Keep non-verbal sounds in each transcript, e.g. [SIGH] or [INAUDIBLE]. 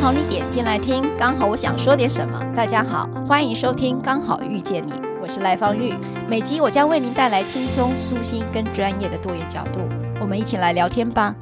好你点进来听，刚好我想说点什么。大家好，欢迎收听《刚好遇见你》，我是赖芳玉。每集我将为您带来轻松、舒心跟专业的多元角度，我们一起来聊天吧。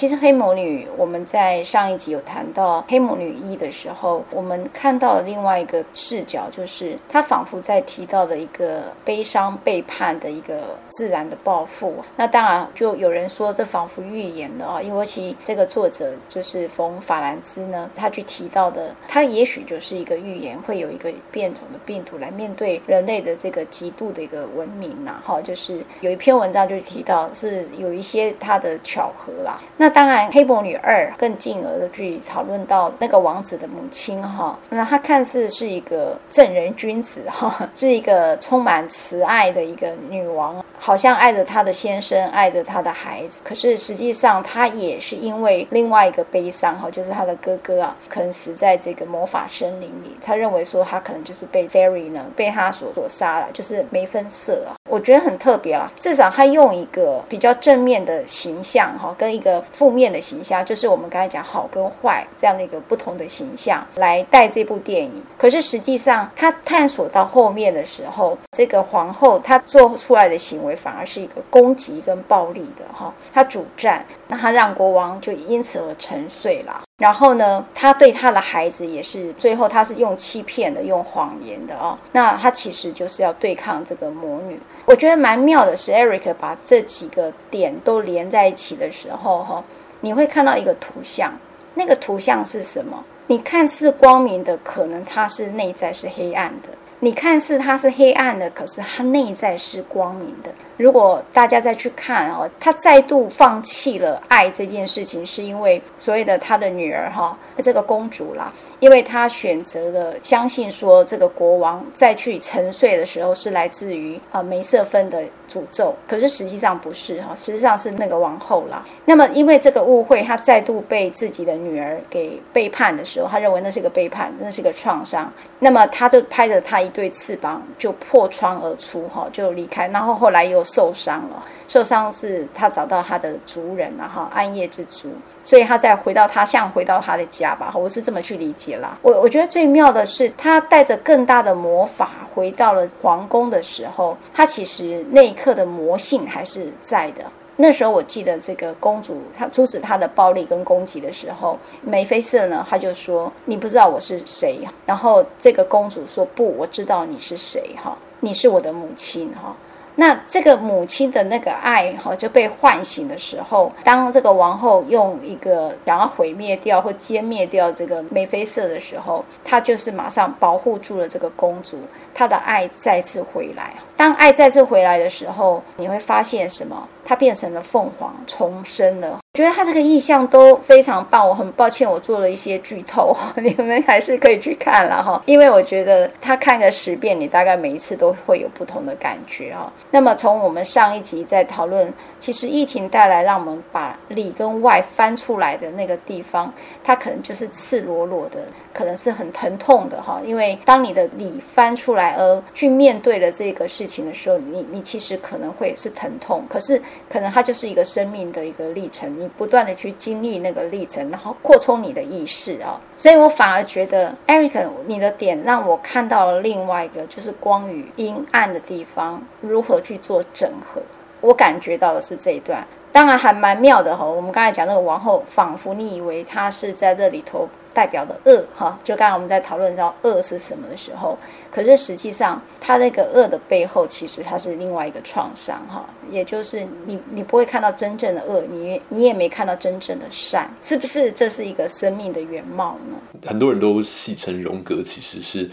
其实黑魔女，我们在上一集有谈到黑魔女一的时候，我们看到了另外一个视角，就是她仿佛在提到的一个悲伤背叛的一个自然的报复。那当然，就有人说这仿佛预言了啊，因为其这个作者就是冯法兰兹呢，他去提到的，他也许就是一个预言，会有一个变种的病毒来面对人类的这个极度的一个文明呐。哈，就是有一篇文章就提到是有一些他的巧合啦。那当然，《黑魔女二》更进而的去讨论到那个王子的母亲哈，那她看似是一个正人君子哈，是一个充满慈爱的一个女王，好像爱着她的先生，爱着她的孩子。可是实际上，她也是因为另外一个悲伤哈，就是她的哥哥啊，可能死在这个魔法森林里。他认为说，他可能就是被 Fairy 呢被他所所杀了，就是没分色啊。我觉得很特别啦，至少他用一个比较正面的形象哈，跟一个负面的形象，就是我们刚才讲好跟坏这样的一个不同的形象来带这部电影。可是实际上，他探索到后面的时候，这个皇后她做出来的行为反而是一个攻击跟暴力的哈，他主战，那他让国王就因此而沉睡了。然后呢，他对他的孩子也是，最后他是用欺骗的，用谎言的哦。那他其实就是要对抗这个魔女。我觉得蛮妙的是，Eric 把这几个点都连在一起的时候，哈，你会看到一个图像。那个图像是什么？你看似光明的，可能它是内在是黑暗的；你看似它是黑暗的，可是它内在是光明的。如果大家再去看哦，他再度放弃了爱这件事情，是因为所谓的他的女儿哈，这个公主啦，因为他选择了相信说这个国王再去沉睡的时候是来自于啊梅瑟芬的诅咒，可是实际上不是哈，实际上是那个王后啦。那么因为这个误会，他再度被自己的女儿给背叛的时候，他认为那是个背叛，那是个创伤，那么他就拍着他一对翅膀就破窗而出哈，就离开，然后后来又。受伤了，受伤是他找到他的族人了哈，暗夜之族，所以他再回到他，像回到他的家吧，我是这么去理解啦。我我觉得最妙的是，他带着更大的魔法回到了皇宫的时候，他其实那一刻的魔性还是在的。那时候我记得这个公主，她阻止他的暴力跟攻击的时候，眉飞色呢，她就说：“你不知道我是谁。”然后这个公主说：“不，我知道你是谁哈，你是我的母亲哈。”那这个母亲的那个爱哈就被唤醒的时候，当这个王后用一个想要毁灭掉或歼灭掉这个眉飞色的时候，她就是马上保护住了这个公主，她的爱再次回来。当爱再次回来的时候，你会发现什么？她变成了凤凰重生了。我觉得它这个意象都非常棒。我很抱歉，我做了一些剧透，[LAUGHS] 你们还是可以去看了哈。因为我觉得他看个十遍，你大概每一次都会有不同的感觉哈。那么从我们上一集在讨论，其实疫情带来让我们把里跟外翻出来的那个地方，它可能就是赤裸裸的，可能是很疼痛的哈。因为当你的里翻出来而去面对了这个事情的时候，你你其实可能会是疼痛，可是。可能它就是一个生命的一个历程，你不断的去经历那个历程，然后扩充你的意识啊、哦。所以我反而觉得，Eric，你的点让我看到了另外一个，就是光与阴暗的地方如何去做整合。我感觉到的是这一段，当然还蛮妙的哈、哦。我们刚才讲那个王后，仿佛你以为她是在这里头。代表的恶哈，就刚才我们在讨论到恶是什么的时候，可是实际上，它那个恶的背后，其实它是另外一个创伤哈，也就是你你不会看到真正的恶，你你也没看到真正的善，是不是？这是一个生命的原貌呢？很多人都戏称荣格其实是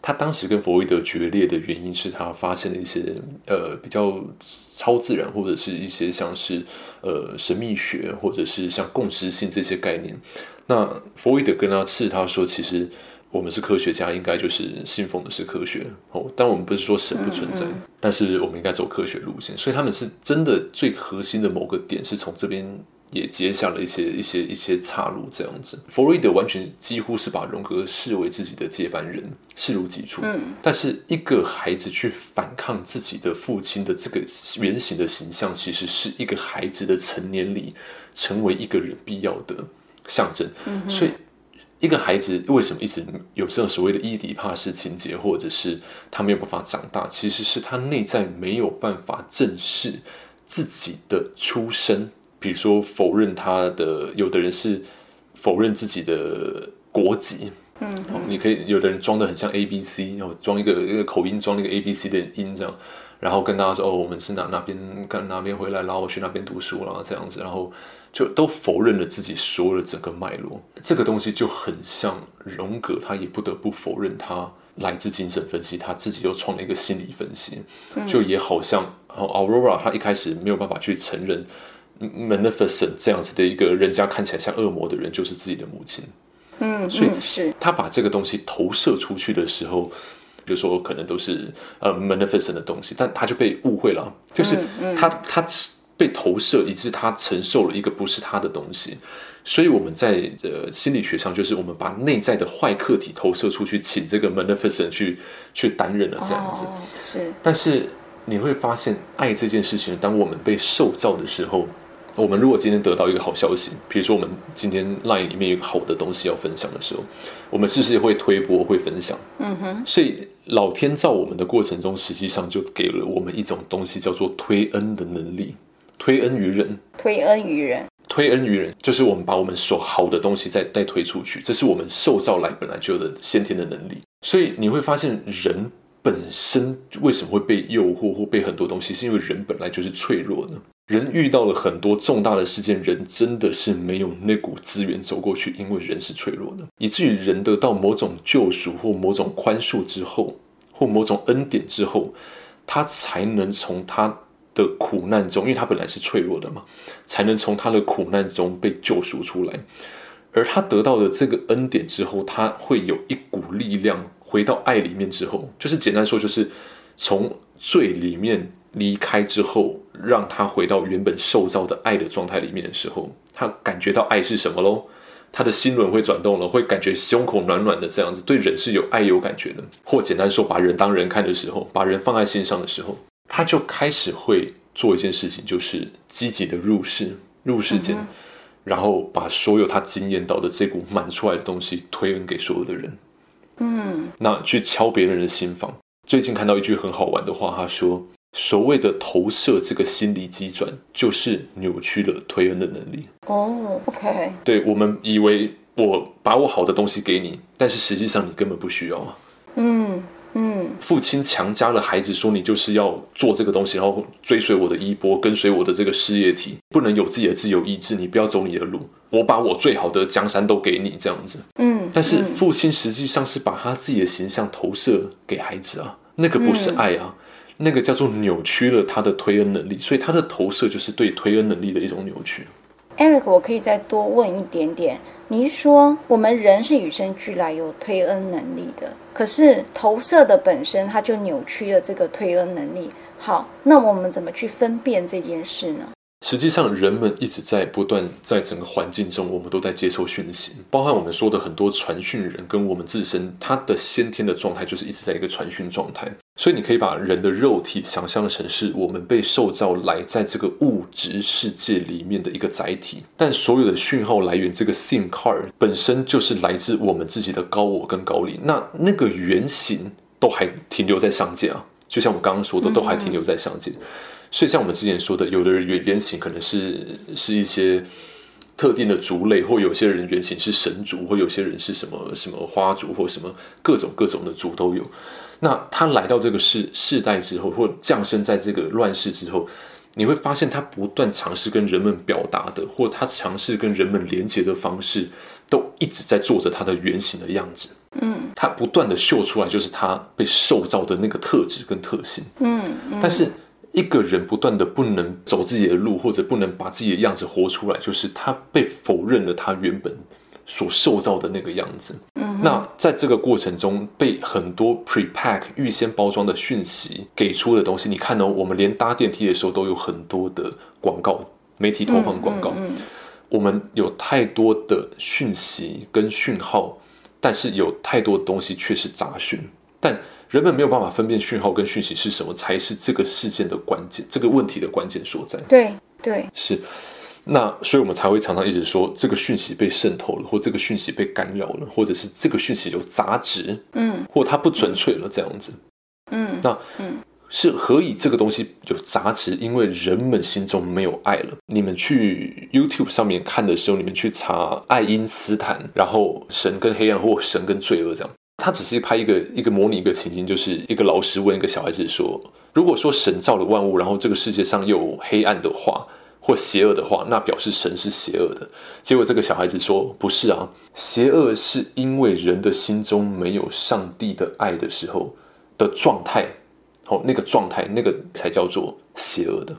他当时跟弗洛伊德决裂的原因是他发现了一些呃比较超自然，或者是一些像是呃神秘学，或者是像共识性这些概念。那弗洛伊德跟他斥他说，其实我们是科学家，应该就是信奉的是科学哦。但我们不是说神不存在，嗯嗯，但是我们应该走科学路线。所以他们是真的最核心的某个点是从这边。也接下了一些一些一些岔路，这样子。弗洛伊德完全几乎是把荣格视为自己的接班人，视如己出。嗯，但是一个孩子去反抗自己的父亲的这个原型的形象，其实是一个孩子的成年里，成为一个人必要的象征。嗯，所以一个孩子为什么一直有这种所谓的伊底帕斯情节，或者是他没有办法长大，其实是他内在没有办法正视自己的出生。比如说否认他的，有的人是否认自己的国籍，嗯。哦，你可以有的人装的很像 A B C，然后装一个一个口音，装那个 A B C 的音这样，然后跟大家说哦，我们是哪哪边跟哪边回来，然后我去那边读书啦这样子，然后就都否认了自己所有的整个脉络，这个东西就很像荣格，他也不得不否认他来自精神分析，他自己又创了一个心理分析，就也好像 Aurora，他一开始没有办法去承认。Maleficent 这样子的一个人家看起来像恶魔的人，就是自己的母亲。嗯，所以是他把这个东西投射出去的时候，比如说可能都是呃 Maleficent 的东西，但他就被误会了，就是他他被投射，以致他承受了一个不是他的东西。所以我们在呃心理学上，就是我们把内在的坏客体投射出去，请这个 Maleficent 去去担任了这样子。是，但是你会发现，爱这件事情，当我们被受造的时候。我们如果今天得到一个好消息，比如说我们今天 LINE 里面有个好的东西要分享的时候，我们是不是会推播、会分享？嗯哼。所以老天造我们的过程中，实际上就给了我们一种东西，叫做推恩的能力，推恩于人，推恩于人，推恩于人，就是我们把我们所好的东西再再推出去，这是我们受造来本来就有的先天的能力。所以你会发现，人本身为什么会被诱惑或被很多东西，是因为人本来就是脆弱的。人遇到了很多重大的事件，人真的是没有那股资源走过去，因为人是脆弱的，以至于人得到某种救赎或某种宽恕之后，或某种恩典之后，他才能从他的苦难中，因为他本来是脆弱的嘛，才能从他的苦难中被救赎出来。而他得到的这个恩典之后，他会有一股力量回到爱里面之后，就是简单说，就是从罪里面。离开之后，让他回到原本受造的爱的状态里面的时候，他感觉到爱是什么喽？他的心轮会转动了，会感觉胸口暖暖的，这样子对人是有爱有感觉的。或简单说，把人当人看的时候，把人放在心上的时候，他就开始会做一件事情，就是积极的入世，入世间，嗯、然后把所有他经验到的这股满出来的东西推恩给所有的人。嗯，那去敲别人的心房。最近看到一句很好玩的话，他说。所谓的投射，这个心理机转，就是扭曲了推恩的能力。哦、oh，OK。对，我们以为我把我好的东西给你，但是实际上你根本不需要啊。嗯嗯。父亲强加了孩子说，你就是要做这个东西，然后追随我的衣钵，跟随我的这个事业体，不能有自己的自由意志，你不要走你的路。我把我最好的江山都给你，这样子。嗯。但是父亲实际上是把他自己的形象投射给孩子啊，那个不是爱啊。嗯那个叫做扭曲了他的推恩能力，所以他的投射就是对推恩能力的一种扭曲。Eric，我可以再多问一点点。你说我们人是与生俱来有推恩能力的，可是投射的本身它就扭曲了这个推恩能力。好，那我们怎么去分辨这件事呢？实际上，人们一直在不断在整个环境中，我们都在接受讯息，包含我们说的很多传讯人跟我们自身，他的先天的状态就是一直在一个传讯状态。所以，你可以把人的肉体想象成是我们被受造来在这个物质世界里面的一个载体，但所有的讯号来源，这个 SIM card 本身就是来自我们自己的高我跟高灵。那那个原型都还停留在上界啊，就像我刚刚说的，都还停留在上界。所以，像我们之前说的，有的人原原型可能是是一些特定的族类，或有些人原型是神族，或有些人是什么什么花族，或什么各种各种的族都有。那他来到这个世世代之后，或降生在这个乱世之后，你会发现他不断尝试跟人们表达的，或他尝试跟人们连接的方式，都一直在做着他的原型的样子。嗯，他不断的秀出来，就是他被塑造的那个特质跟特性。嗯，嗯，但是一个人不断的不能走自己的路，或者不能把自己的样子活出来，就是他被否认了他原本所塑造的那个样子。嗯，那在这个过程中，被很多 prepack 预先包装的讯息给出的东西，你看到、哦、我们连搭电梯的时候都有很多的广告，媒体投放广告。嗯嗯嗯我们有太多的讯息跟讯号，但是有太多东西却是杂讯，但人们没有办法分辨讯号跟讯息是什么，才是这个事件的关键，这个问题的关键所在。对对，是。那所以我们才会常常一直说，这个讯息被渗透了，或这个讯息被干扰了，或者是这个讯息有杂质，嗯，或它不纯粹了，这样子。嗯，那嗯。是何以这个东西有杂质？因为人们心中没有爱了。你们去 YouTube 上面看的时候，你们去查爱因斯坦，然后神跟黑暗或神跟罪恶这样。他只是拍一个一个模拟一个情境，就是一个老师问一个小孩子说：“如果说神造了万物，然后这个世界上有黑暗的话，或邪恶的话，那表示神是邪恶的。”结果这个小孩子说：“不是啊，邪恶是因为人的心中没有上帝的爱的时候的状态。”哦，那个状态，那个才叫做邪恶的。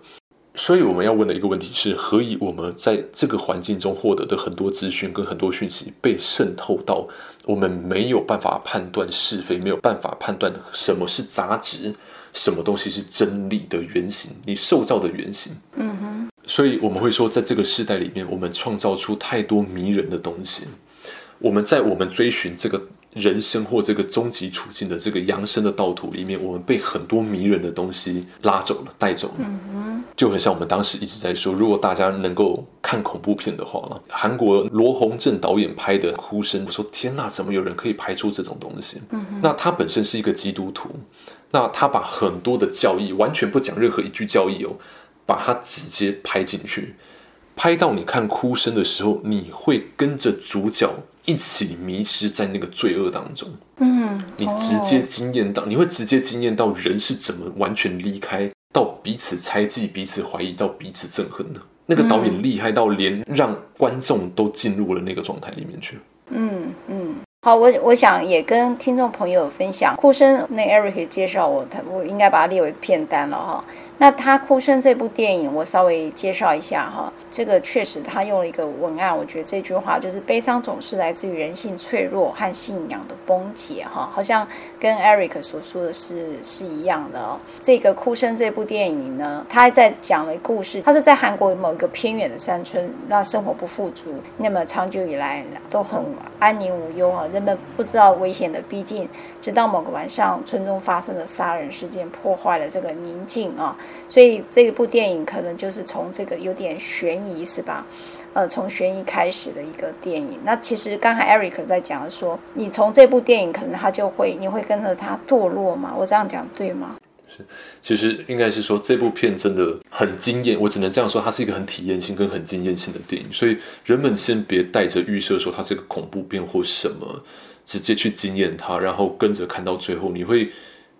所以我们要问的一个问题是：何以我们在这个环境中获得的很多资讯跟很多讯息被渗透到，我们没有办法判断是非，没有办法判断什么是杂质，什么东西是真理的原型，你塑造的原型。嗯哼。所以我们会说，在这个时代里面，我们创造出太多迷人的东西。我们在我们追寻这个。人生或这个终极处境的这个扬升的道途里面，我们被很多迷人的东西拉走了、带走了。嗯，就很像我们当时一直在说，如果大家能够看恐怖片的话，韩国罗洪正导演拍的《哭声》，我说天哪，怎么有人可以拍出这种东西？嗯，那他本身是一个基督徒，那他把很多的教义完全不讲任何一句教义哦，把它直接拍进去，拍到你看《哭声》的时候，你会跟着主角。一起迷失在那个罪恶当中，嗯，你直接经验到，你会直接经验到人是怎么完全离开，到彼此猜忌、彼此怀疑，到彼此憎恨的。那个导演厉害到连让观众都进入了那个状态里面去。嗯嗯，好，我我想也跟听众朋友分享，哭声那 Eric 介绍我，他我应该把它列为片单了哈。那他哭声这部电影，我稍微介绍一下哈。这个确实他用了一个文案，我觉得这句话就是悲伤总是来自于人性脆弱和信仰的崩解哈，好像跟 Eric 所说的是是一样的哦。这个哭声这部电影呢，他还在讲了故事，他说在韩国某一个偏远的山村，那生活不富足，那么长久以来都很安宁无忧啊，人们不知道危险的逼近，直到某个晚上，村中发生了杀人事件，破坏了这个宁静啊。所以这部电影可能就是从这个有点悬疑是吧？呃，从悬疑开始的一个电影。那其实刚才 Eric 在讲说，你从这部电影可能他就会，你会跟着他堕落吗？我这样讲对吗？是，其实应该是说这部片真的很惊艳，我只能这样说，它是一个很体验性跟很惊艳性的电影。所以人们先别带着预设说它是个恐怖片或什么，直接去惊艳它，然后跟着看到最后，你会。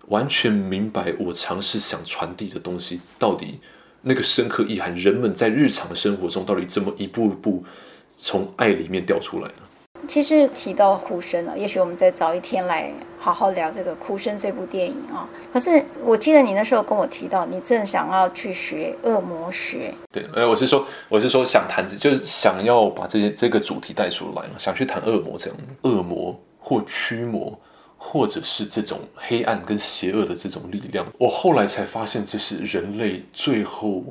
完全明白我尝试想传递的东西到底那个深刻意涵，人们在日常生活中到底怎么一步一步从爱里面掉出来呢？其实提到哭声了，也许我们再找一天来好好聊这个哭声这部电影啊。可是我记得你那时候跟我提到，你正想要去学恶魔学。对，呃，我是说，我是说想谈，就是想要把这些这个主题带出来嘛，想去谈恶魔这样，恶魔或驱魔。或者是这种黑暗跟邪恶的这种力量，我后来才发现，这是人类最后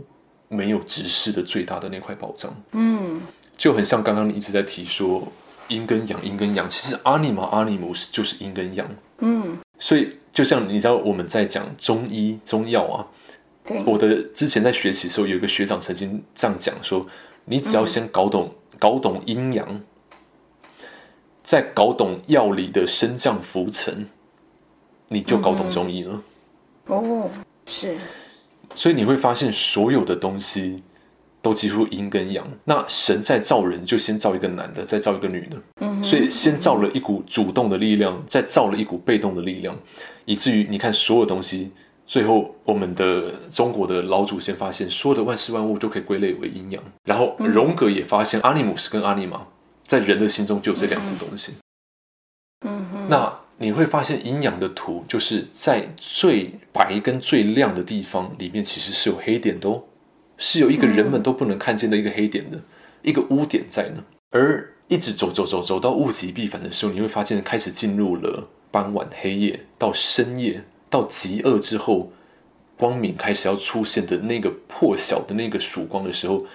没有直视的最大的那块宝藏。嗯，就很像刚刚你一直在提说阴跟阳，阴跟阳，其实阿尼玛阿尼姆斯就是阴跟阳。嗯，所以就像你知道我们在讲中医中药啊，对，我的之前在学习的时候，有一个学长曾经这样讲说，你只要先搞懂、嗯、搞懂阴阳。在搞懂药理的升降浮沉，你就搞懂中医了。哦，是。所以你会发现，所有的东西都几乎阴跟阳。那神在造人，就先造一个男的，再造一个女的。嗯。所以先造了一股主动的力量，再造了一股被动的力量，以至于你看所有东西，最后我们的中国的老祖先发现，所有的万事万物都可以归类为阴阳。然后荣格也发现，阿尼姆斯跟阿尼玛。在人的心中就有这两样东西。嗯哼。那你会发现阴阳的图就是在最白跟最亮的地方里面，其实是有黑点的哦，是有一个人们都不能看见的一个黑点的、嗯、一个污点在呢。而一直走走走走到物极必反的时候，你会发现开始进入了傍晚黑夜到深夜到极恶之后，光明开始要出现的那个破晓的那个曙光的时候。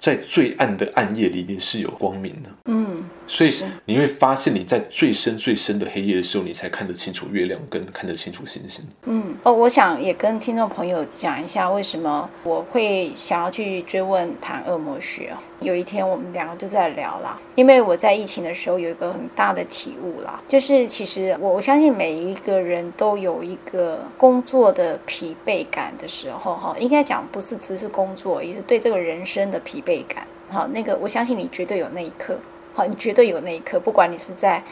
在最暗的暗夜里面是有光明的，嗯，所以你会发现你在最深最深的黑夜的时候，你才看得清楚月亮，跟看得清楚星星。嗯，哦，我想也跟听众朋友讲一下，为什么我会想要去追问谈恶魔学。有一天我们两个就在聊了，因为我在疫情的时候有一个很大的体悟啦，就是其实我我相信每一个人都有一个工作的疲惫感的时候，哈，应该讲不是只是工作，也是对这个人生的疲惫。感，好，那个我相信你绝对有那一刻，好，你绝对有那一刻，不管你是在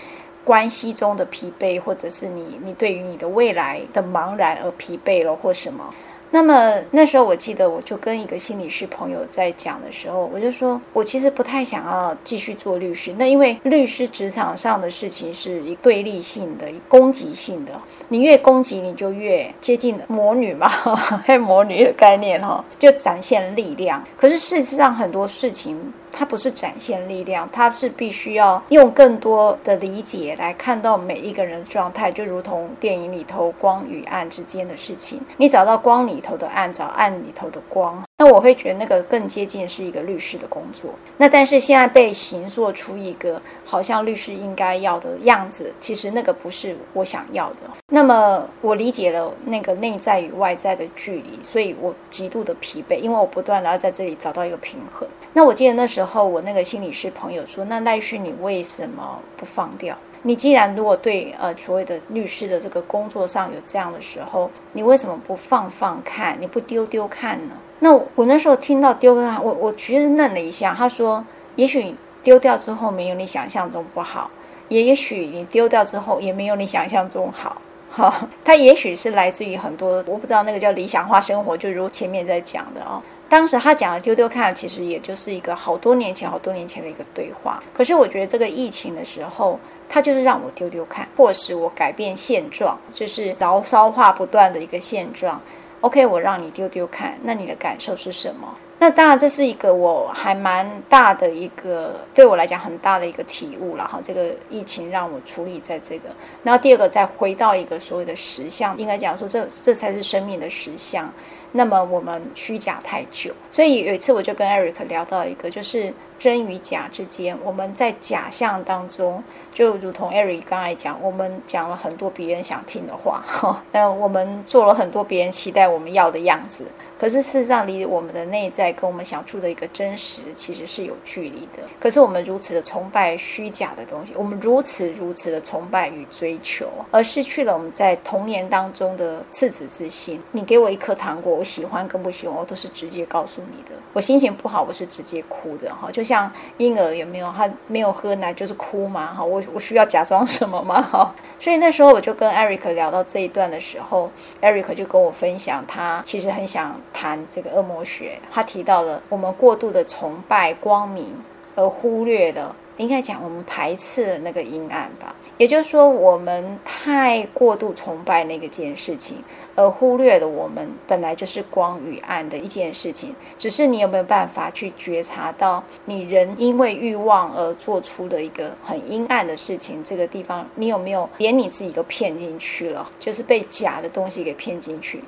关系中的疲惫，或者是你你对于你的未来的茫然而疲惫了，或什么。那么那时候我记得，我就跟一个心理师朋友在讲的时候，我就说我其实不太想要继续做律师。那因为律师职场上的事情是一对立性的、攻击性的，你越攻击，你就越接近魔女嘛，[LAUGHS] 黑魔女的概念哈，就展现力量。可是事实上很多事情。它不是展现力量，它是必须要用更多的理解来看到每一个人的状态，就如同电影里头光与暗之间的事情。你找到光里头的暗，找暗里头的光。那我会觉得那个更接近是一个律师的工作。那但是现在被形塑出一个好像律师应该要的样子，其实那个不是我想要的。那么我理解了那个内在与外在的距离，所以我极度的疲惫，因为我不断的要在这里找到一个平衡。那我记得那时候我那个心理师朋友说：“那赖旭，你为什么不放掉？你既然如果对呃所谓的律师的这个工作上有这样的时候，你为什么不放放看？你不丢丢看呢？”那我那时候听到丢掉，我我其实愣了一下。他说：“也许丢掉之后没有你想象中不好，也也许你丢掉之后也没有你想象中好。哈，他也许是来自于很多我不知道那个叫理想化生活，就如前面在讲的哦。当时他讲的丢丢看，其实也就是一个好多年前、好多年前的一个对话。可是我觉得这个疫情的时候，他就是让我丢丢看，迫使我改变现状，就是牢骚话不断的一个现状。” OK，我让你丢丢看，那你的感受是什么？那当然，这是一个我还蛮大的一个，对我来讲很大的一个体悟了哈。这个疫情让我处理在这个，然后第二个再回到一个所谓的实相，应该讲说这这才是生命的实相。那么我们虚假太久，所以有一次我就跟 Eric 聊到一个，就是真与假之间，我们在假象当中，就如同 Eric 刚才讲，我们讲了很多别人想听的话，哈，那我们做了很多别人期待我们要的样子。可是事实上，离我们的内在跟我们想出的一个真实，其实是有距离的。可是我们如此的崇拜虚假的东西，我们如此如此的崇拜与追求，而失去了我们在童年当中的赤子之心。你给我一颗糖果，我喜欢跟不喜欢，我都是直接告诉你的。我心情不好，我是直接哭的哈。就像婴儿有没有，他没有喝奶就是哭嘛哈。我我需要假装什么吗哈？所以那时候我就跟 Eric 聊到这一段的时候，Eric 就跟我分享，他其实很想谈这个恶魔学。他提到了我们过度的崇拜光明，而忽略了，应该讲我们排斥了那个阴暗吧。也就是说，我们太过度崇拜那个件事情。而忽略了我们本来就是光与暗的一件事情，只是你有没有办法去觉察到，你人因为欲望而做出的一个很阴暗的事情，这个地方你有没有连你自己都骗进去了，就是被假的东西给骗进去。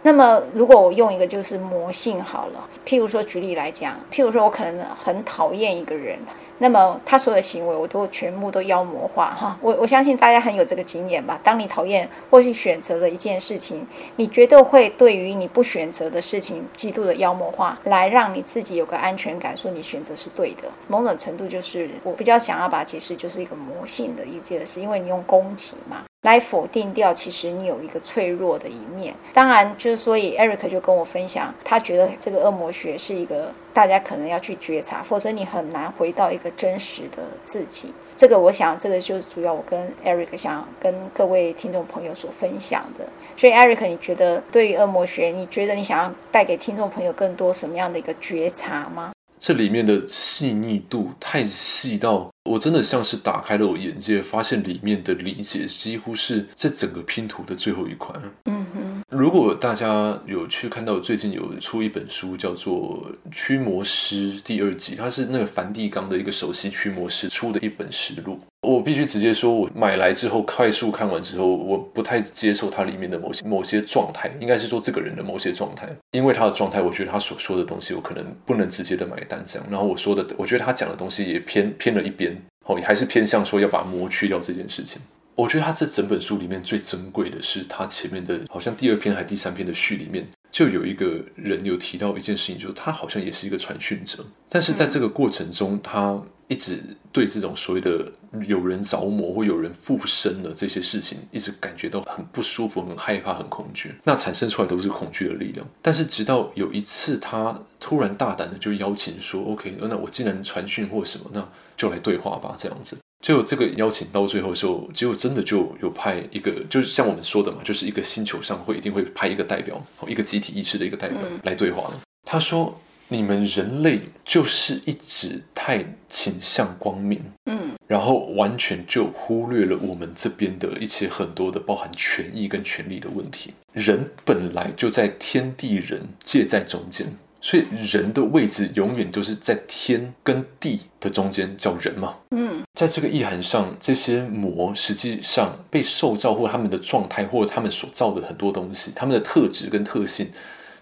那么，如果我用一个就是魔性好了，譬如说举例来讲，譬如说我可能很讨厌一个人。那么他所有的行为，我都全部都妖魔化哈。我我相信大家很有这个经验吧。当你讨厌或是选择了一件事情，你绝对会对于你不选择的事情极度的妖魔化，来让你自己有个安全感，说你选择是对的。某种程度就是我比较想要把解释，就是一个魔性的一件事，因为你用攻击嘛。来否定掉，其实你有一个脆弱的一面。当然，就是所以 Eric 就跟我分享，他觉得这个恶魔学是一个大家可能要去觉察，否则你很难回到一个真实的自己。这个，我想，这个就是主要我跟 Eric 想跟各位听众朋友所分享的。所以，Eric，你觉得对于恶魔学，你觉得你想要带给听众朋友更多什么样的一个觉察吗？这里面的细腻度太细到，我真的像是打开了我眼界，发现里面的理解几乎是这整个拼图的最后一款。嗯哼，如果大家有去看到最近有出一本书，叫做《驱魔师》第二集，它是那个梵蒂冈的一个首席驱魔师出的一本实录。我必须直接说，我买来之后快速看完之后，我不太接受它里面的某些某些状态，应该是说这个人的某些状态，因为他的状态，我觉得他所说的东西，我可能不能直接的买单这样。然后我说的，我觉得他讲的东西也偏偏了一边，哦，还是偏向说要把魔去掉这件事情。我觉得他这整本书里面最珍贵的是他前面的，好像第二篇还第三篇的序里面。就有一个人有提到一件事情，就是他好像也是一个传讯者，但是在这个过程中，他一直对这种所谓的有人着魔或有人附身的这些事情，一直感觉到很不舒服、很害怕、很恐惧。那产生出来都是恐惧的力量。但是直到有一次，他突然大胆的就邀请说：“OK，那我既然传讯或什么，那就来对话吧。”这样子。就这个邀请到最后的时候，结果真的就有派一个，就是像我们说的嘛，就是一个星球上会一定会派一个代表，一个集体意识的一个代表来对话了。他说：“你们人类就是一直太倾向光明，嗯，然后完全就忽略了我们这边的一些很多的包含权益跟权利的问题。人本来就在天地人界在中间。”所以人的位置永远都是在天跟地的中间，叫人嘛。嗯，在这个意涵上，这些魔实际上被受造或他们的状态，或者他们所造的很多东西，他们的特质跟特性，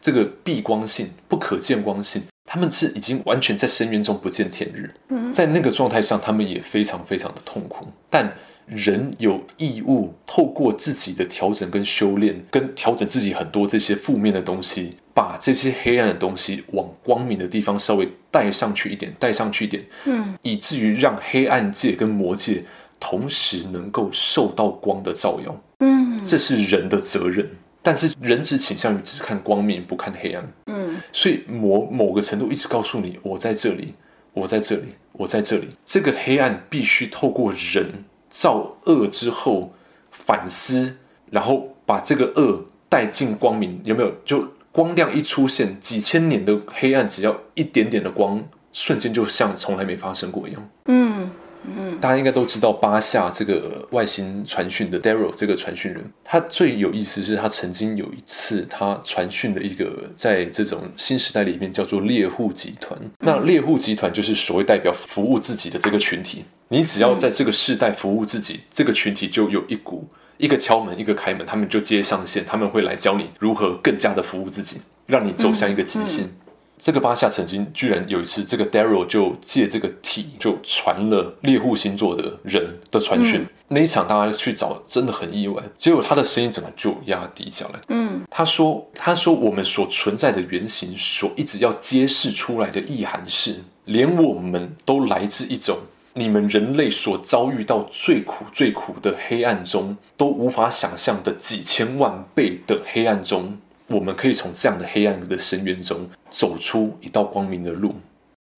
这个避光性、不可见光性，他们是已经完全在深渊中不见天日。嗯，在那个状态上，他们也非常非常的痛苦，但。人有义务透过自己的调整跟修炼，跟调整自己很多这些负面的东西，把这些黑暗的东西往光明的地方稍微带上去一点，带上去一点，嗯，以至于让黑暗界跟魔界同时能够受到光的照耀，嗯，这是人的责任。但是人只倾向于只看光明，不看黑暗，嗯，所以魔某个程度一直告诉你，我在这里，我在这里，我在这里，这个黑暗必须透过人。造恶之后反思，然后把这个恶带进光明，有没有？就光亮一出现，几千年的黑暗，只要一点点的光，瞬间就像从来没发生过一样。嗯嗯，大家应该都知道巴夏这个外星传讯的 Daryl 这个传讯人，他最有意思是他曾经有一次他传讯的一个在这种新时代里面叫做猎户集团。那猎户集团就是所谓代表服务自己的这个群体。你只要在这个世代服务自己，这个群体就有一股一个敲门，一个开门，他们就接上线，他们会来教你如何更加的服务自己，让你走向一个极限。嗯嗯、这个巴夏曾经居然有一次，这个 Daryl 就借这个体就传了猎户星座的人的传讯。嗯、那一场大家去找，真的很意外，结果他的声音整个就压低下来。嗯，他说：“他说我们所存在的原型，所一直要揭示出来的意涵是，连我们都来自一种。”你们人类所遭遇到最苦、最苦的黑暗中，都无法想象的几千万倍的黑暗中，我们可以从这样的黑暗的深渊中走出一道光明的路。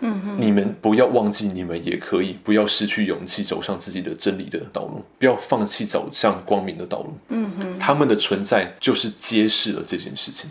嗯，你们不要忘记，你们也可以，不要失去勇气走上自己的真理的道路，不要放弃走向光明的道路。嗯哼，他们的存在就是揭示了这件事情。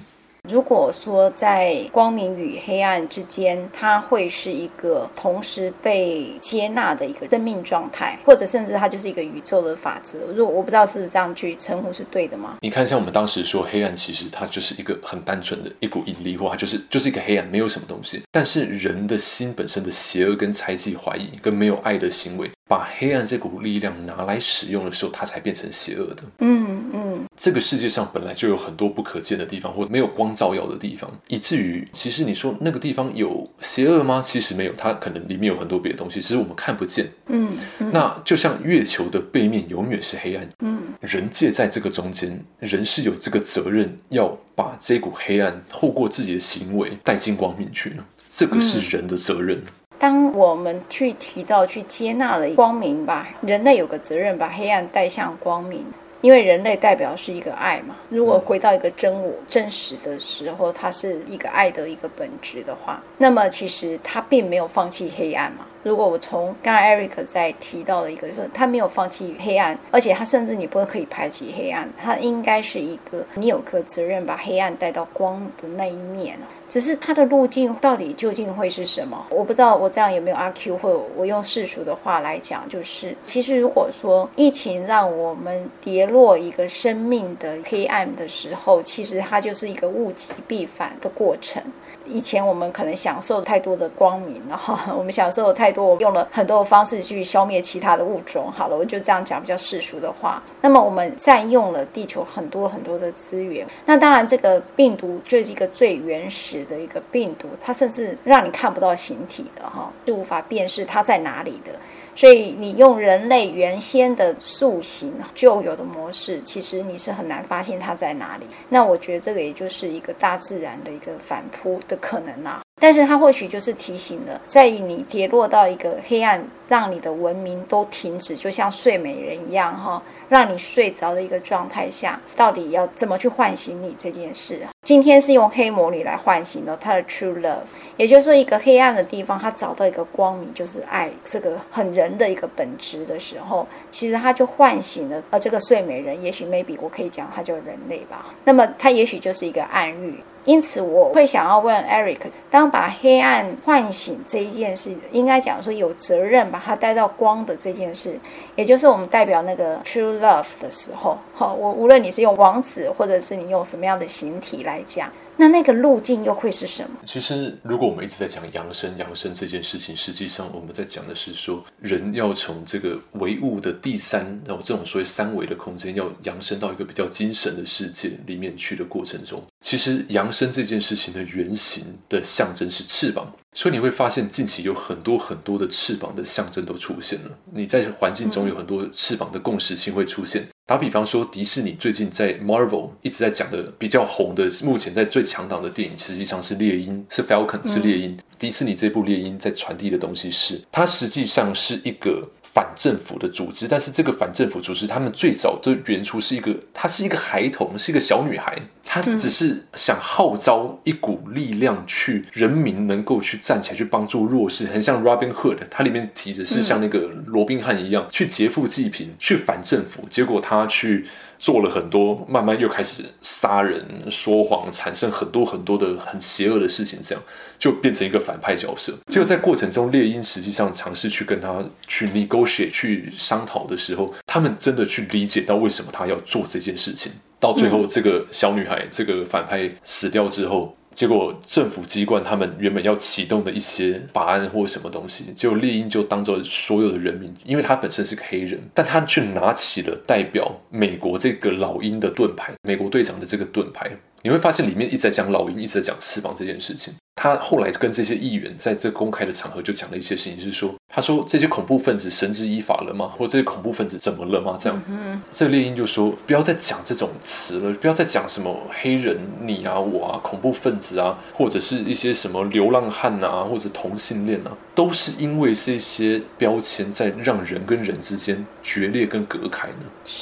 如果说在光明与黑暗之间，它会是一个同时被接纳的一个生命状态，或者甚至它就是一个宇宙的法则。如果我不知道是不是这样去称呼是对的吗？你看，像我们当时说黑暗，其实它就是一个很单纯的一股引力，或它就是就是一个黑暗，没有什么东西。但是人的心本身的邪恶、跟猜忌、怀疑、跟没有爱的行为。把黑暗这股力量拿来使用的时候，它才变成邪恶的。嗯嗯，这个世界上本来就有很多不可见的地方，或者没有光照耀的地方，以至于其实你说那个地方有邪恶吗？其实没有，它可能里面有很多别的东西，只是我们看不见。嗯，嗯，那就像月球的背面永远是黑暗。嗯，人界在这个中间，人是有这个责任要把这股黑暗透过自己的行为带进光明去。这个是人的责任。嗯当我们去提到、去接纳了光明吧，人类有个责任把黑暗带向光明，因为人类代表是一个爱嘛。如果回到一个真我、真实的时候，它是一个爱的一个本质的话，那么其实它并没有放弃黑暗嘛。如果我从刚才 Eric 在提到的一个，就是他没有放弃黑暗，而且他甚至你不可以排挤黑暗，他应该是一个你有个责任把黑暗带到光的那一面。只是他的路径到底究竟会是什么？我不知道我这样有没有阿 Q，或我用世俗的话来讲，就是其实如果说疫情让我们跌落一个生命的黑暗的时候，其实它就是一个物极必反的过程。以前我们可能享受太多的光明，然后 [LAUGHS] 我们享受太多，我用了很多的方式去消灭其他的物种。好了，我就这样讲比较世俗的话。那么我们占用了地球很多很多的资源。那当然，这个病毒就是一个最原始的一个病毒，它甚至让你看不到形体的哈，是无法辨识它在哪里的。所以你用人类原先的塑形旧有的模式，其实你是很难发现它在哪里。那我觉得这个也就是一个大自然的一个反扑的可能啊。但是它或许就是提醒了，在你跌落到一个黑暗，让你的文明都停止，就像睡美人一样哈。让你睡着的一个状态下，到底要怎么去唤醒你这件事？今天是用黑魔女来唤醒了她的 true love，也就是说，一个黑暗的地方，她找到一个光明，就是爱这个很人的一个本质的时候，其实她就唤醒了呃这个睡美人。也许 maybe 我可以讲，她叫人类吧。那么她也许就是一个暗喻。因此，我会想要问 Eric：当把黑暗唤醒这一件事，应该讲说有责任把它带到光的这件事，也就是我们代表那个 true love 的时候，好，我无论你是用王子，或者是你用什么样的形体来讲。那那个路径又会是什么？其实，如果我们一直在讲扬升、扬升这件事情，实际上我们在讲的是说，人要从这个唯物的第三，然后这种所谓三维的空间，要扬升到一个比较精神的世界里面去的过程中，其实扬升这件事情的原型的象征是翅膀。所以你会发现，近期有很多很多的翅膀的象征都出现了。你在环境中有很多翅膀的共识性会出现。打比方说，迪士尼最近在 Marvel 一直在讲的比较红的，目前在最强档的电影，实际上是猎鹰，是 Falcon，是猎鹰。嗯、迪士尼这部猎鹰在传递的东西是，它实际上是一个。反政府的组织，但是这个反政府组织，他们最早的原初是一个，她是一个孩童，是一个小女孩，她只是想号召一股力量，去人民能够去站起来，去帮助弱势，很像 Robin Hood，它里面提的是像那个罗宾汉一样，去劫富济贫，去反政府，结果他去。做了很多，慢慢又开始杀人、说谎，产生很多很多的很邪恶的事情，这样就变成一个反派角色。结果在过程中，猎鹰实际上尝试去跟他去 negotiate、去商讨的时候，他们真的去理解到为什么他要做这件事情。到最后，这个小女孩、这个反派死掉之后。结果政府机关他们原本要启动的一些法案或什么东西，结果猎鹰就当着所有的人民，因为他本身是个黑人，但他却拿起了代表美国这个老鹰的盾牌，美国队长的这个盾牌。你会发现里面一直在讲老鹰，一直在讲翅膀这件事情。他后来跟这些议员在这公开的场合就讲了一些事情，是说，他说这些恐怖分子绳之以法了吗？或者这些恐怖分子怎么了吗？这样，嗯、这个猎鹰就说，不要再讲这种词了，不要再讲什么黑人你啊我啊恐怖分子啊，或者是一些什么流浪汉啊，或者同性恋啊，都是因为这些标签在让人跟人之间决裂跟隔开呢。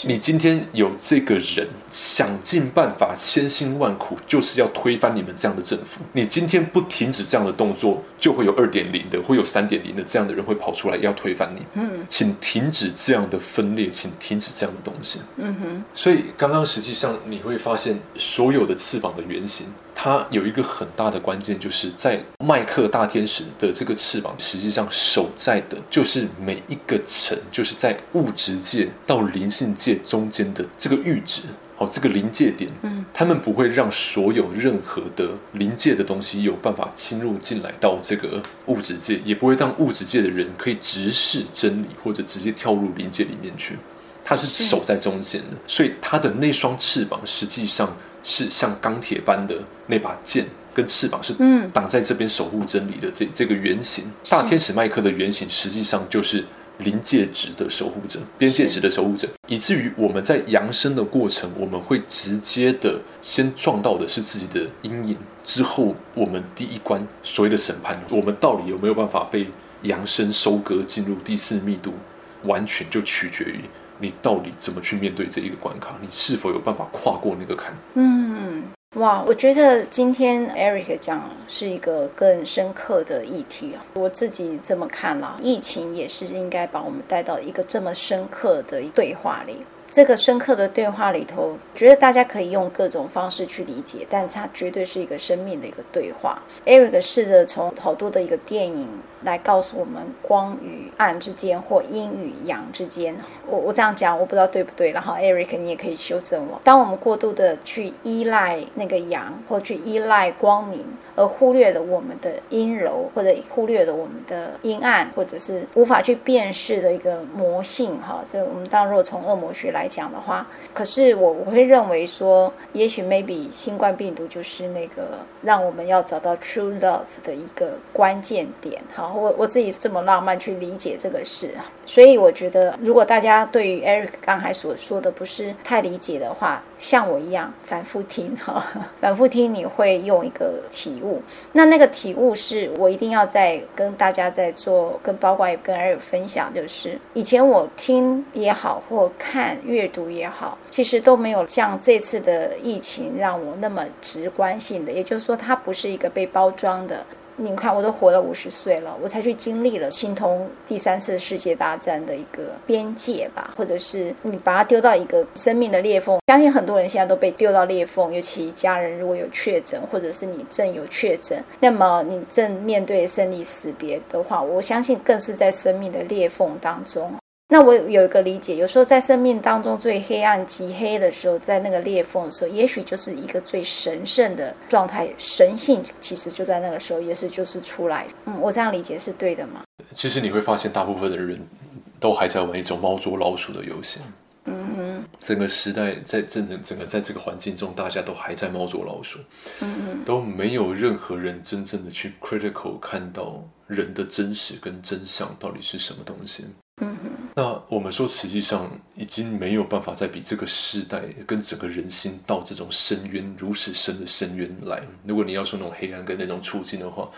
你今天有这个人想尽办法，千辛万苦，就是要推翻你们这样的政府。你今天不。停止这样的动作，就会有二点零的，会有三点零的这样的人会跑出来要推翻你。嗯，请停止这样的分裂，请停止这样的东西。嗯哼。所以刚刚实际上你会发现，所有的翅膀的原型，它有一个很大的关键，就是在麦克大天使的这个翅膀，实际上守在的就是每一个层，就是在物质界到灵性界中间的这个阈值。好，这个临界点，嗯，他们不会让所有任何的临界的东西有办法侵入进来到这个物质界，也不会让物质界的人可以直视真理或者直接跳入临界里面去。他是守在中间的，所以他的那双翅膀实际上是像钢铁般的那把剑跟翅膀是挡在这边守护真理的这这个原型。大天使麦克的原型实际上就是。临界值的守护者，边界值的守护者，以至于我们在扬升的过程，我们会直接的先撞到的是自己的阴影，之后我们第一关所谓的审判，我们到底有没有办法被扬升收割进入第四密度，完全就取决于你到底怎么去面对这一个关卡，你是否有办法跨过那个坎。嗯。哇，我觉得今天 Eric 讲是一个更深刻的议题啊，我自己这么看了，疫情也是应该把我们带到一个这么深刻的对话里。这个深刻的对话里头，觉得大家可以用各种方式去理解，但它绝对是一个生命的一个对话。Eric 试着从好多的一个电影来告诉我们光与暗之间，或阴与阳之间。我我这样讲，我不知道对不对。然后 Eric，你也可以修正我。当我们过度的去依赖那个阳，或去依赖光明，而忽略了我们的阴柔，或者忽略了我们的阴暗，或者是无法去辨识的一个魔性。哈，这我们当然如果从恶魔学来讲的话，可是我我会认为说，也许 maybe 新冠病毒就是那个让我们要找到 true love 的一个关键点。好，我我自己这么浪漫去理解这个事，所以我觉得，如果大家对于 Eric 刚才所说的不是太理解的话，像我一样反复听哈，[LAUGHS] 反复听你会用一个体悟。那那个体悟是我一定要再跟大家在做，跟包括也跟 Eric 分享，就是以前我听也好，或看阅读也好，其实都没有像这次的疫情让我那么直观性的，也就是说，它不是一个被包装的。你看，我都活了五十岁了，我才去经历了形同第三次世界大战的一个边界吧，或者是你把它丢到一个生命的裂缝。相信很多人现在都被丢到裂缝，尤其家人如果有确诊，或者是你正有确诊，那么你正面对生离死别的话，我相信更是在生命的裂缝当中。那我有一个理解，有时候在生命当中最黑暗、极黑的时候，在那个裂缝的时候，也许就是一个最神圣的状态，神性其实就在那个时候，也是就是出来。嗯，我这样理解是对的吗？其实你会发现，大部分的人都还在玩一种猫捉老鼠的游戏。嗯哼，整个时代在整整整个在这个环境中，大家都还在猫捉老鼠。嗯嗯，都没有任何人真正的去 critical 看到人的真实跟真相到底是什么东西。嗯哼，那我们说，实际上已经没有办法再比这个时代跟整个人心到这种深渊如此深的深渊来。如果你要说那种黑暗跟那种处境的话，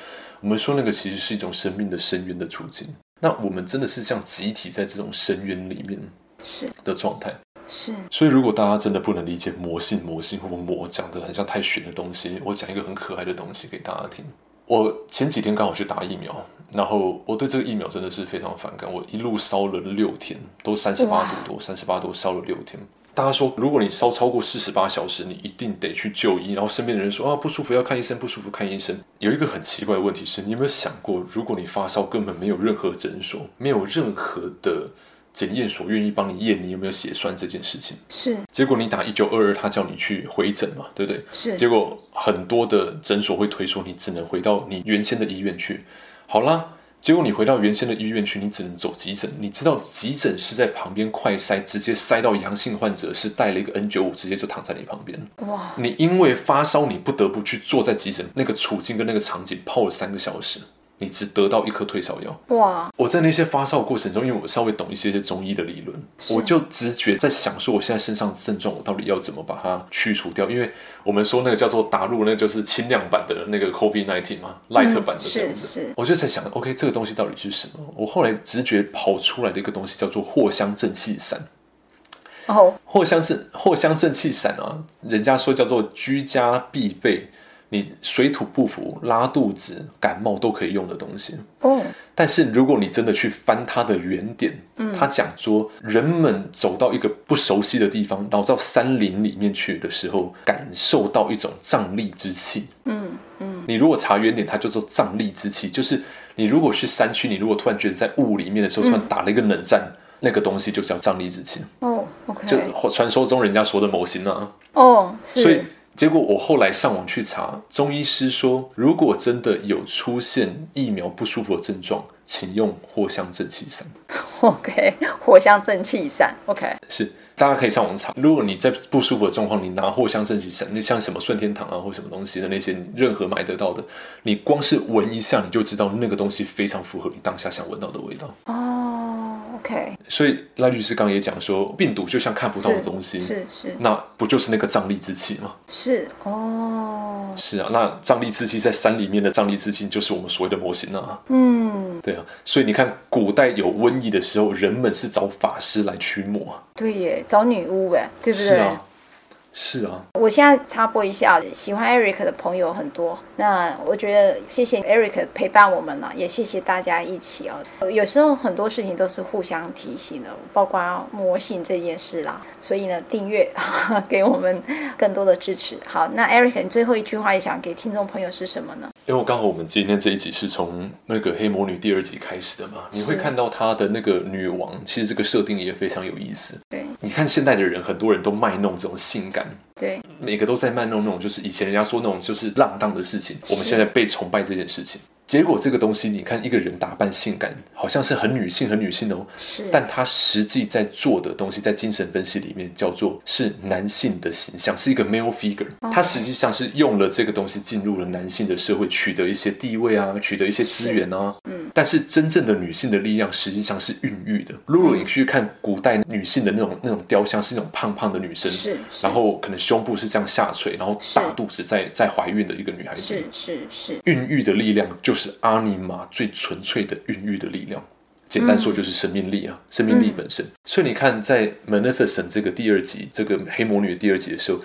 我们说那个其实是一种生命的深渊的处境。那我们真的是像集体在这种深渊里面是的状态。是。所以如果大家真的不能理解魔性、魔性或魔讲的很像太玄的东西，我讲一个很可爱的东西给大家听。我前几天刚好去打疫苗，然后我对这个疫苗真的是非常反感。我一路烧了六天，都三十八度多，三十八度烧了六天。大家说，如果你烧超过四十八小时，你一定得去就医。然后身边的人说啊，不舒服要看医生，不舒服看医生。有一个很奇怪的问题是，你有没有想过，如果你发烧根本没有任何诊所，没有任何的。检验所愿意帮你验你有没有血栓这件事情是，结果你打一九二二，他叫你去回诊嘛，对不对？是，结果很多的诊所会推说你只能回到你原先的医院去。好啦，结果你回到原先的医院去，你只能走急诊。你知道急诊是在旁边快筛，直接筛到阳性患者是带了一个 N 九五，直接就躺在你旁边。哇！你因为发烧，你不得不去坐在急诊，那个处境跟那个场景泡了三个小时。你只得到一颗退烧药哇！我在那些发烧过程中，因为我稍微懂一些些中医的理论，我就直觉在想说，我现在身上的症状，我到底要怎么把它去除掉？因为我们说那个叫做打入，那个就是轻量版的那个 COVID nineteen 嘛，light 版的这样子。是是。我就在想，OK，这个东西到底是什么？我后来直觉跑出来的一个东西叫做藿香正气散。哦，藿香是藿香正气散啊，人家说叫做居家必备。你水土不服、拉肚子、感冒都可以用的东西。哦，但是如果你真的去翻它的原点，嗯，他讲说人们走到一个不熟悉的地方，然后到山林里面去的时候，感受到一种瘴疠之气。嗯嗯，你如果查原点，它叫做瘴疠之气，就是你如果去山区，你如果突然觉得在雾里面的时候，突然打了一个冷战，嗯，那个东西就叫瘴疠之气。哦，OK，就传说中人家说的魔型啊。哦，是。所以。结果我后来上网去查，中医师说，如果真的有出现疫苗不舒服的症状，请用藿香正气散。[LAUGHS] OK，藿香正气散。OK，是大家可以上网查。如果你在不舒服的状况，你拿藿香正气散，那像什么顺天堂啊或什么东西的那些，任何买得到的，你光是闻一下，你就知道那个东西非常符合你当下想闻到的味道。哦。OK，所以赖律师刚刚也讲说，病毒就像看不到的东西，是是，是，那不就是那个瘴疠之气吗？是哦，是啊，那瘴疠之气在山里面的瘴疠之气，就是我们所谓的模型啊。嗯，对啊，所以你看，古代有瘟疫的时候，人们是找法师来驱魔，对耶，找女巫哎，对不对？是啊。是啊，我现在插播一下，喜欢 Eric 的朋友很多。那我觉得谢谢 Eric 陪伴我们了，也谢谢大家一起哦。有时候很多事情都是互相提醒的，包括魔性这件事啦。所以呢，订阅 [LAUGHS] 给我们更多的支持。好，那 Eric，最后一句话也想给听众朋友是什么呢？因为刚好我们今天这一集是从那个黑魔女第二集开始的嘛，你会看到她的那个女王，其实这个设定也非常有意思。对，你看现代的人，很多人都卖弄这种性感。对，每个都在卖弄那种，就是以前人家说那种就是浪荡的事情，我们现在被崇拜这件事情。结果这个东西，你看一个人打扮性感，好像是很女性、很女性哦。是，但他实际在做的东西，在精神分析里面叫做是男性的形象，是一个 male figure。他实际上是用了这个东西进入了男性的社会，取得一些地位啊，取得一些资源啊。嗯。但是真正的女性的力量实际上是孕育的。如果你去看古代女性的那种那种雕像，是那种胖胖的女生，是，然后可能胸部是这样下垂，然后大肚子在在怀孕的一个女孩子，是是是，孕育的力量就。是阿尼玛最纯粹的孕育的力量，简单说就是生命力啊，嗯、生命力本身。嗯、所以你看，在《magnificent》这个第二集，这个黑魔女的第二集的时候，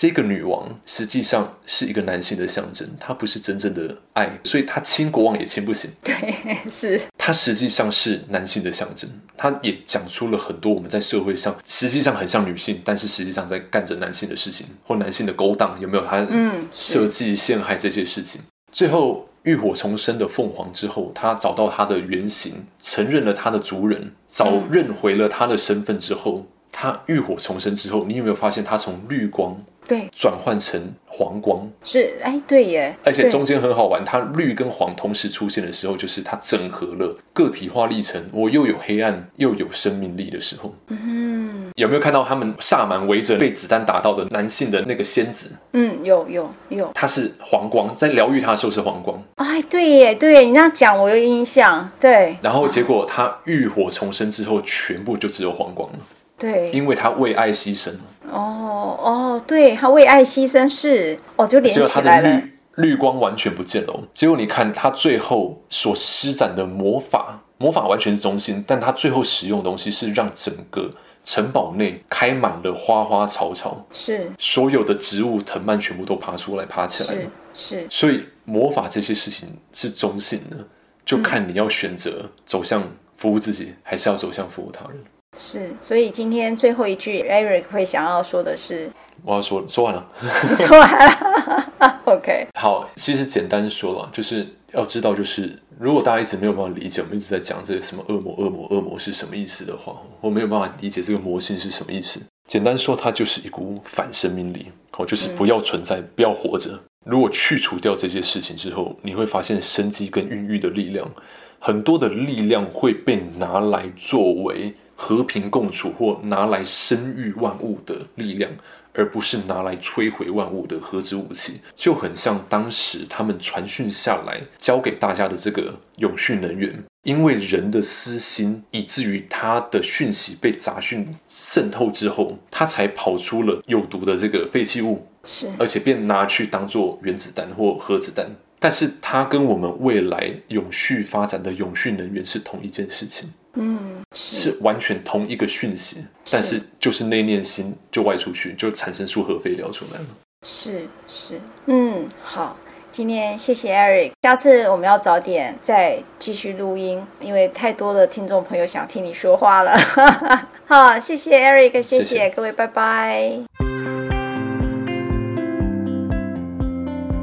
这个女王实际上是一个男性的象征，她不是真正的爱，所以她亲国王也亲不行。[LAUGHS] 对，是。她实际上是男性的象征，她也讲出了很多我们在社会上实际上很像女性，但是实际上在干着男性的事情，或男性的勾当，有没有？她嗯，设计陷害这些事情，最后。浴火重生的凤凰之后，他找到他的原型，承认了他的族人，早认回了他的身份之后，他浴火重生之后，你有没有发现他从绿光对转换成黄光？是，哎，对耶。而且中间很好玩，它绿跟黄同时出现的时候，就是它整合了个体化历程，我又有黑暗又有生命力的时候。嗯。有没有看到他们萨满围着被子弹打到的男性的那个仙子？嗯，有有有。他是黄光，在疗愈他的时候是黄光。哎，对耶，对你那样讲，我有印象。对。然后结果他浴火重生之后，全部就只有黄光了。对，因为他为爱牺牲。哦哦，对他为爱牺牲是哦，就连起来了。绿光完全不见了。结果你看他最后所施展的魔法，魔法完全是中性，但他最后使用的东西是让整个。城堡内开满了花花草草，是所有的植物藤蔓全部都爬出来，爬起来了，是，是。所以魔法这些事情是中性的，就看你要选择走向服务自己，还是要走向服务他人。是，所以今天最后一句，Eric 会想要说的是，我要说说完了，你 [LAUGHS] [LAUGHS] 说完了，OK。好，其实简单说了，就是要知道，就是。如果大家一直没有办法理解，我们一直在讲这个什么恶魔、恶魔、恶魔是什么意思的话，我没有办法理解这个魔性是什么意思。简单说，它就是一股反生命力，好，就是不要存在，不要活着。如果去除掉这些事情之后，你会发现生机跟孕育的力量，很多的力量会被拿来作为和平共处或拿来生育万物的力量。而不是拿来摧毁万物的核子武器，就很像当时他们传讯下来教给大家的这个永续能源，因为人的私心，以至于他的讯息被杂讯渗透之后，他才跑出了有毒的这个废弃物，是，而且便拿去当做原子弹或核子弹。但是它跟我们未来永续发展的永续能源是同一件事情。嗯，是，是完全同一个讯息，但是就是那念心就外出去，就产生出核废料出来了。是是，嗯，好，今天谢谢 Eric，下次我们要早点再继续录音，因为太多的听众朋友想听你说话了。[LAUGHS] 好，谢谢 Eric，谢谢，谢谢各位，拜拜。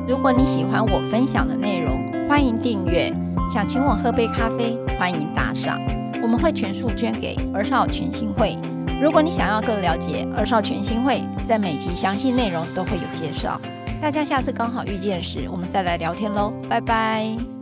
如果你喜欢我分享的内容，欢迎订阅。想请我喝杯咖啡，欢迎打赏。我们会全数捐给儿少全新会。如果你想要更了解儿少全新会，在每集详细内容都会有介绍。大家下次刚好遇见时，我们再来聊天喽，拜拜。